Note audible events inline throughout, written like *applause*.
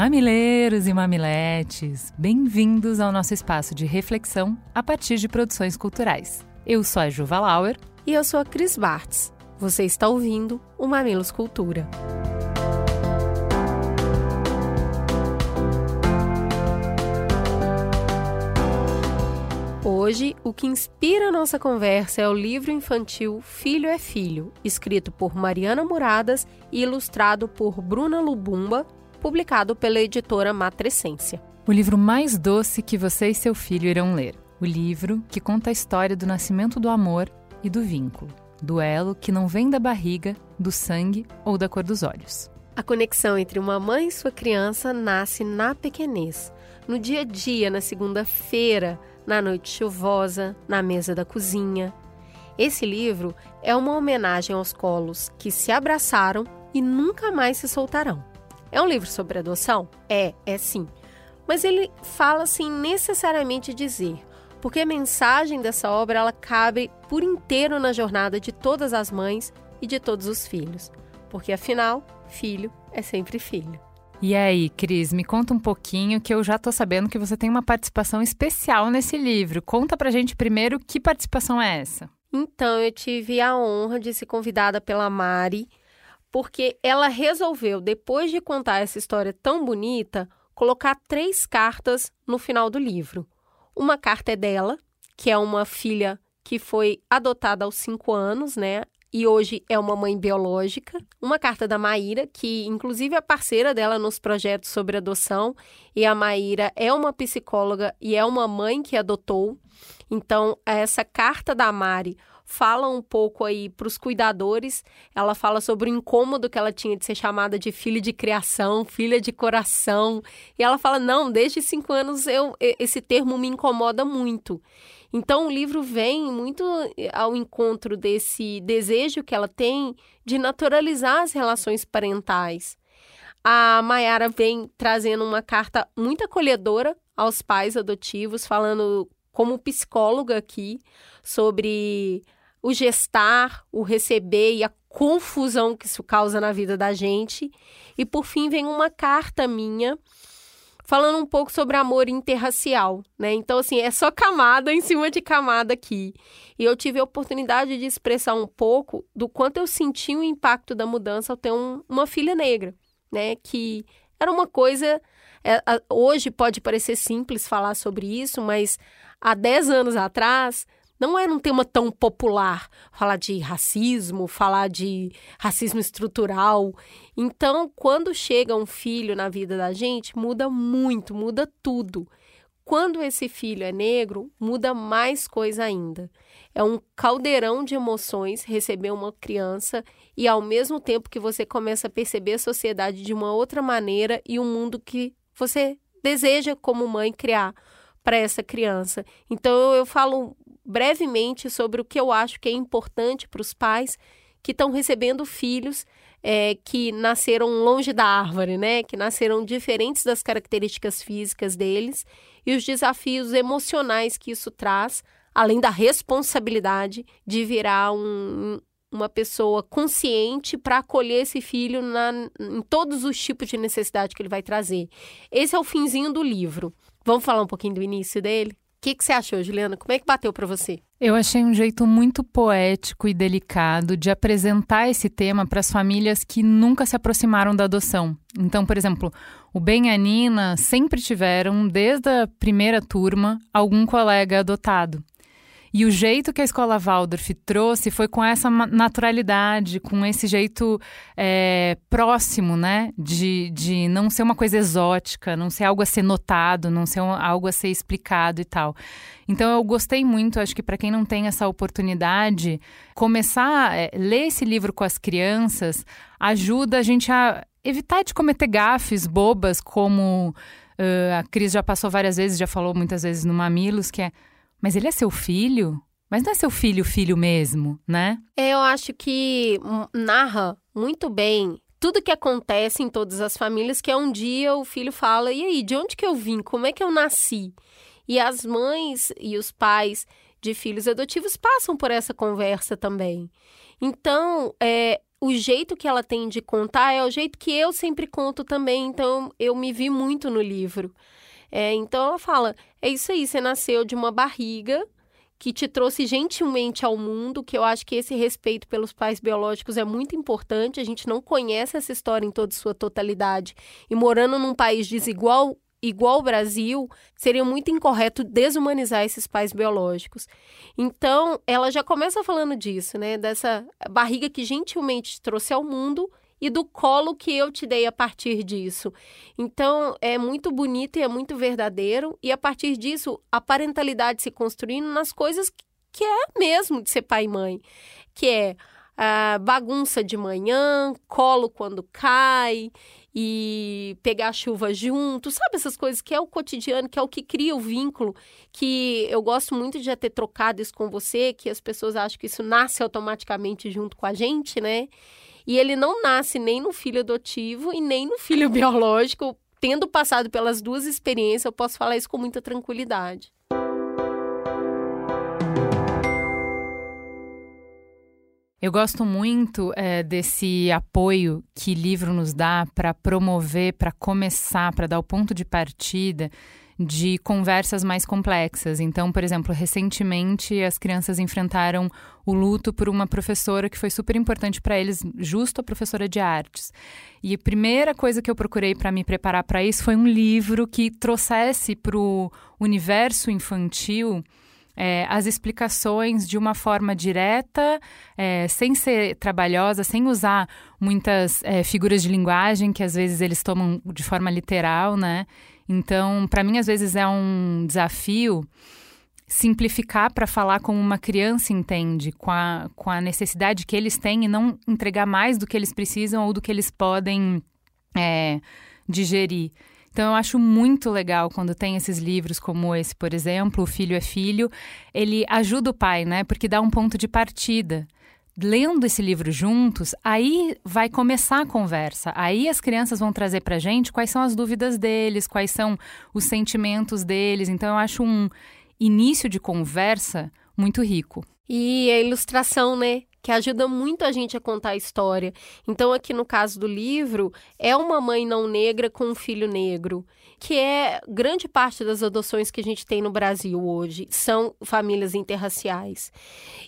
Mamileiros e mamiletes, bem-vindos ao nosso espaço de reflexão a partir de produções culturais. Eu sou a Juva Lauer. E eu sou a Cris Bartz. Você está ouvindo o Mamilos Cultura. Hoje, o que inspira a nossa conversa é o livro infantil Filho é Filho, escrito por Mariana Muradas e ilustrado por Bruna Lubumba, publicado pela editora Matrescência. O livro mais doce que você e seu filho irão ler. O livro que conta a história do nascimento do amor e do vínculo. Duelo que não vem da barriga, do sangue ou da cor dos olhos. A conexão entre uma mãe e sua criança nasce na pequenez, no dia a dia, na segunda-feira, na noite chuvosa, na mesa da cozinha. Esse livro é uma homenagem aos colos que se abraçaram e nunca mais se soltarão. É um livro sobre adoção? É, é sim. Mas ele fala sem necessariamente dizer, porque a mensagem dessa obra ela cabe por inteiro na jornada de todas as mães e de todos os filhos. Porque afinal, filho é sempre filho. E aí, Cris, me conta um pouquinho que eu já tô sabendo que você tem uma participação especial nesse livro. Conta pra gente primeiro que participação é essa. Então, eu tive a honra de ser convidada pela Mari porque ela resolveu, depois de contar essa história tão bonita, colocar três cartas no final do livro. Uma carta é dela, que é uma filha que foi adotada aos cinco anos, né? E hoje é uma mãe biológica. Uma carta da Maíra, que inclusive é parceira dela nos projetos sobre adoção. E a Maíra é uma psicóloga e é uma mãe que adotou. Então, essa carta da Mari fala um pouco aí para os cuidadores. Ela fala sobre o incômodo que ela tinha de ser chamada de filha de criação, filha de coração. E ela fala: não, desde cinco anos eu, esse termo me incomoda muito. Então o livro vem muito eh, ao encontro desse desejo que ela tem de naturalizar as relações parentais. A Mayara vem trazendo uma carta muito acolhedora aos pais adotivos, falando como psicóloga aqui sobre o gestar, o receber e a confusão que isso causa na vida da gente. E por fim vem uma carta minha falando um pouco sobre amor interracial, né? Então assim, é só camada em cima de camada aqui. E eu tive a oportunidade de expressar um pouco do quanto eu senti o impacto da mudança ao ter um, uma filha negra, né? Que era uma coisa é, hoje pode parecer simples falar sobre isso, mas há 10 anos atrás não era um tema tão popular falar de racismo, falar de racismo estrutural. Então, quando chega um filho na vida da gente, muda muito, muda tudo. Quando esse filho é negro, muda mais coisa ainda. É um caldeirão de emoções receber uma criança e, ao mesmo tempo que você começa a perceber a sociedade de uma outra maneira e um mundo que você deseja, como mãe, criar para essa criança. Então, eu falo brevemente sobre o que eu acho que é importante para os pais que estão recebendo filhos é, que nasceram longe da árvore, né? Que nasceram diferentes das características físicas deles e os desafios emocionais que isso traz, além da responsabilidade de virar um, uma pessoa consciente para acolher esse filho na, em todos os tipos de necessidade que ele vai trazer. Esse é o finzinho do livro. Vamos falar um pouquinho do início dele? O que, que você achou, Juliana? Como é que bateu para você? Eu achei um jeito muito poético e delicado de apresentar esse tema para as famílias que nunca se aproximaram da adoção. Então, por exemplo, o Ben e a Nina sempre tiveram, desde a primeira turma, algum colega adotado. E o jeito que a escola Waldorf trouxe foi com essa naturalidade, com esse jeito é, próximo, né? De, de não ser uma coisa exótica, não ser algo a ser notado, não ser algo a ser explicado e tal. Então eu gostei muito, acho que para quem não tem essa oportunidade, começar a é, ler esse livro com as crianças ajuda a gente a evitar de cometer gafes bobas, como uh, a Cris já passou várias vezes, já falou muitas vezes no Mamilos, que é mas ele é seu filho? Mas não é seu filho, filho mesmo, né? É, eu acho que narra muito bem tudo que acontece em todas as famílias, que é um dia o filho fala, e aí, de onde que eu vim? Como é que eu nasci? E as mães e os pais de filhos adotivos passam por essa conversa também. Então, é, o jeito que ela tem de contar é o jeito que eu sempre conto também, então eu me vi muito no livro. É, então ela fala: é isso aí, você nasceu de uma barriga que te trouxe gentilmente ao mundo, que eu acho que esse respeito pelos pais biológicos é muito importante. A gente não conhece essa história em toda sua totalidade. E morando num país desigual, igual o Brasil, seria muito incorreto desumanizar esses pais biológicos. Então, ela já começa falando disso, né? Dessa barriga que gentilmente te trouxe ao mundo e do colo que eu te dei a partir disso. Então, é muito bonito e é muito verdadeiro, e a partir disso, a parentalidade se construindo nas coisas que é mesmo de ser pai e mãe, que é a bagunça de manhã, colo quando cai e pegar chuva junto, sabe essas coisas que é o cotidiano, que é o que cria o vínculo, que eu gosto muito de já ter trocado isso com você, que as pessoas acham que isso nasce automaticamente junto com a gente, né? E ele não nasce nem no filho adotivo e nem no filho *laughs* biológico. Tendo passado pelas duas experiências, eu posso falar isso com muita tranquilidade. Eu gosto muito é, desse apoio que livro nos dá para promover, para começar, para dar o ponto de partida de conversas mais complexas. Então, por exemplo, recentemente as crianças enfrentaram o luto por uma professora que foi super importante para eles, justo a professora de artes. E a primeira coisa que eu procurei para me preparar para isso foi um livro que trouxesse para o universo infantil é, as explicações de uma forma direta, é, sem ser trabalhosa, sem usar muitas é, figuras de linguagem que às vezes eles tomam de forma literal, né? Então, para mim, às vezes é um desafio simplificar para falar como uma criança entende, com a, com a necessidade que eles têm e não entregar mais do que eles precisam ou do que eles podem é, digerir. Então, eu acho muito legal quando tem esses livros como esse, por exemplo, O Filho é Filho. Ele ajuda o pai, né? Porque dá um ponto de partida lendo esse livro juntos, aí vai começar a conversa. Aí as crianças vão trazer para gente quais são as dúvidas deles, quais são os sentimentos deles. Então eu acho um início de conversa muito rico. E a ilustração, né? Que ajuda muito a gente a contar a história. Então, aqui no caso do livro, é uma mãe não negra com um filho negro que é grande parte das adoções que a gente tem no Brasil hoje são famílias interraciais.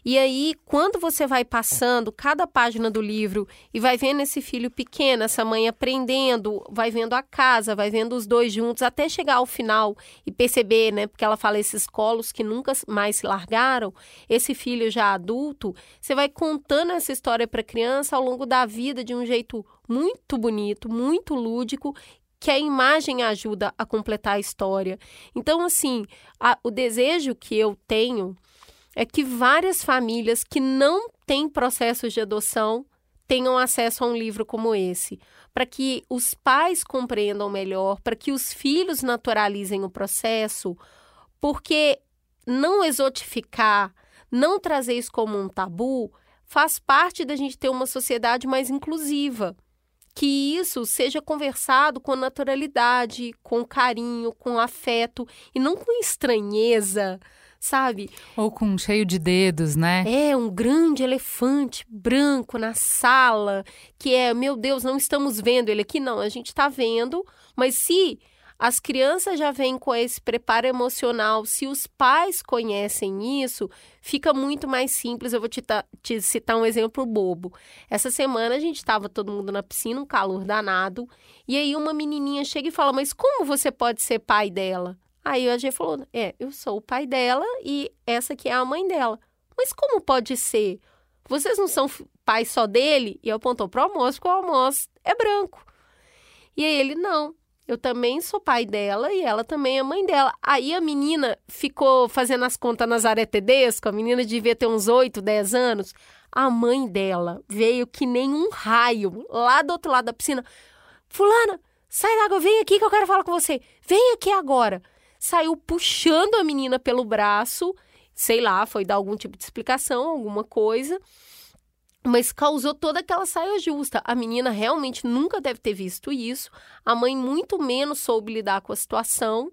E aí, quando você vai passando cada página do livro e vai vendo esse filho pequeno, essa mãe aprendendo, vai vendo a casa, vai vendo os dois juntos até chegar ao final e perceber, né, porque ela fala esses colos que nunca mais se largaram, esse filho já adulto, você vai contando essa história para a criança ao longo da vida de um jeito muito bonito, muito lúdico que a imagem ajuda a completar a história. Então, assim, a, o desejo que eu tenho é que várias famílias que não têm processos de adoção tenham acesso a um livro como esse, para que os pais compreendam melhor, para que os filhos naturalizem o processo, porque não exotificar, não trazer isso como um tabu, faz parte da gente ter uma sociedade mais inclusiva que isso seja conversado com naturalidade, com carinho, com afeto e não com estranheza, sabe? Ou com cheio de dedos, né? É, um grande elefante branco na sala, que é, meu Deus, não estamos vendo ele aqui, não, a gente está vendo, mas se as crianças já vêm com esse preparo emocional. Se os pais conhecem isso, fica muito mais simples. Eu vou te, te citar um exemplo bobo. Essa semana a gente estava todo mundo na piscina, um calor danado, e aí uma menininha chega e fala: Mas como você pode ser pai dela? Aí a G falou: É, eu sou o pai dela e essa aqui é a mãe dela. Mas como pode ser? Vocês não são pais só dele? E apontou para o almoço, porque o almoço é branco. E aí ele: Não, eu também sou pai dela e ela também é mãe dela. Aí a menina ficou fazendo as contas Nazaré Tedesco, a menina devia ter uns 8, 10 anos. A mãe dela veio que nem um raio lá do outro lado da piscina. Fulana, sai da água, vem aqui que eu quero falar com você. Vem aqui agora. Saiu puxando a menina pelo braço sei lá, foi dar algum tipo de explicação, alguma coisa. Mas causou toda aquela saia justa. A menina realmente nunca deve ter visto isso. A mãe muito menos soube lidar com a situação.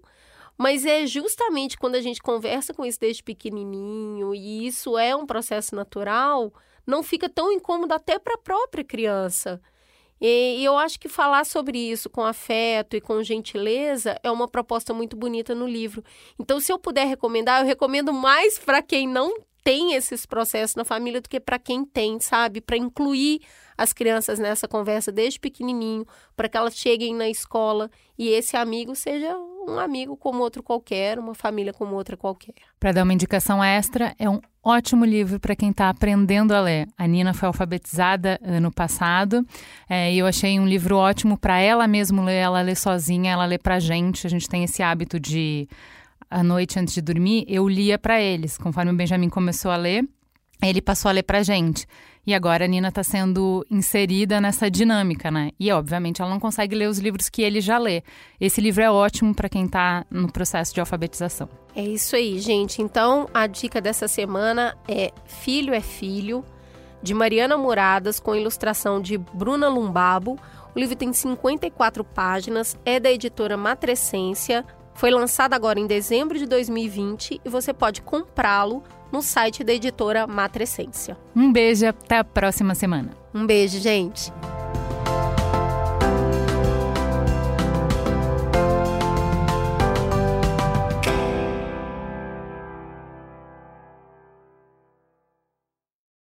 Mas é justamente quando a gente conversa com isso desde pequenininho e isso é um processo natural, não fica tão incômodo até para a própria criança. E eu acho que falar sobre isso com afeto e com gentileza é uma proposta muito bonita no livro. Então, se eu puder recomendar, eu recomendo mais para quem não tem esses processos na família do que para quem tem, sabe? Para incluir as crianças nessa conversa desde pequenininho, para que elas cheguem na escola e esse amigo seja um amigo como outro qualquer, uma família como outra qualquer. Para dar uma indicação extra, é um ótimo livro para quem está aprendendo a ler. A Nina foi alfabetizada ano passado é, e eu achei um livro ótimo para ela mesmo ler, ela ler sozinha, ela ler para gente. A gente tem esse hábito de à noite antes de dormir, eu lia para eles. Conforme o Benjamin começou a ler, ele passou a ler para gente. E agora a Nina está sendo inserida nessa dinâmica, né? E obviamente ela não consegue ler os livros que ele já lê. Esse livro é ótimo para quem está no processo de alfabetização. É isso aí, gente. Então a dica dessa semana é Filho é Filho, de Mariana Muradas, com ilustração de Bruna Lumbabo. O livro tem 54 páginas, é da editora Matrescência. Foi lançado agora em dezembro de 2020 e você pode comprá-lo no site da editora Matrescência. Um beijo até a próxima semana. Um beijo, gente.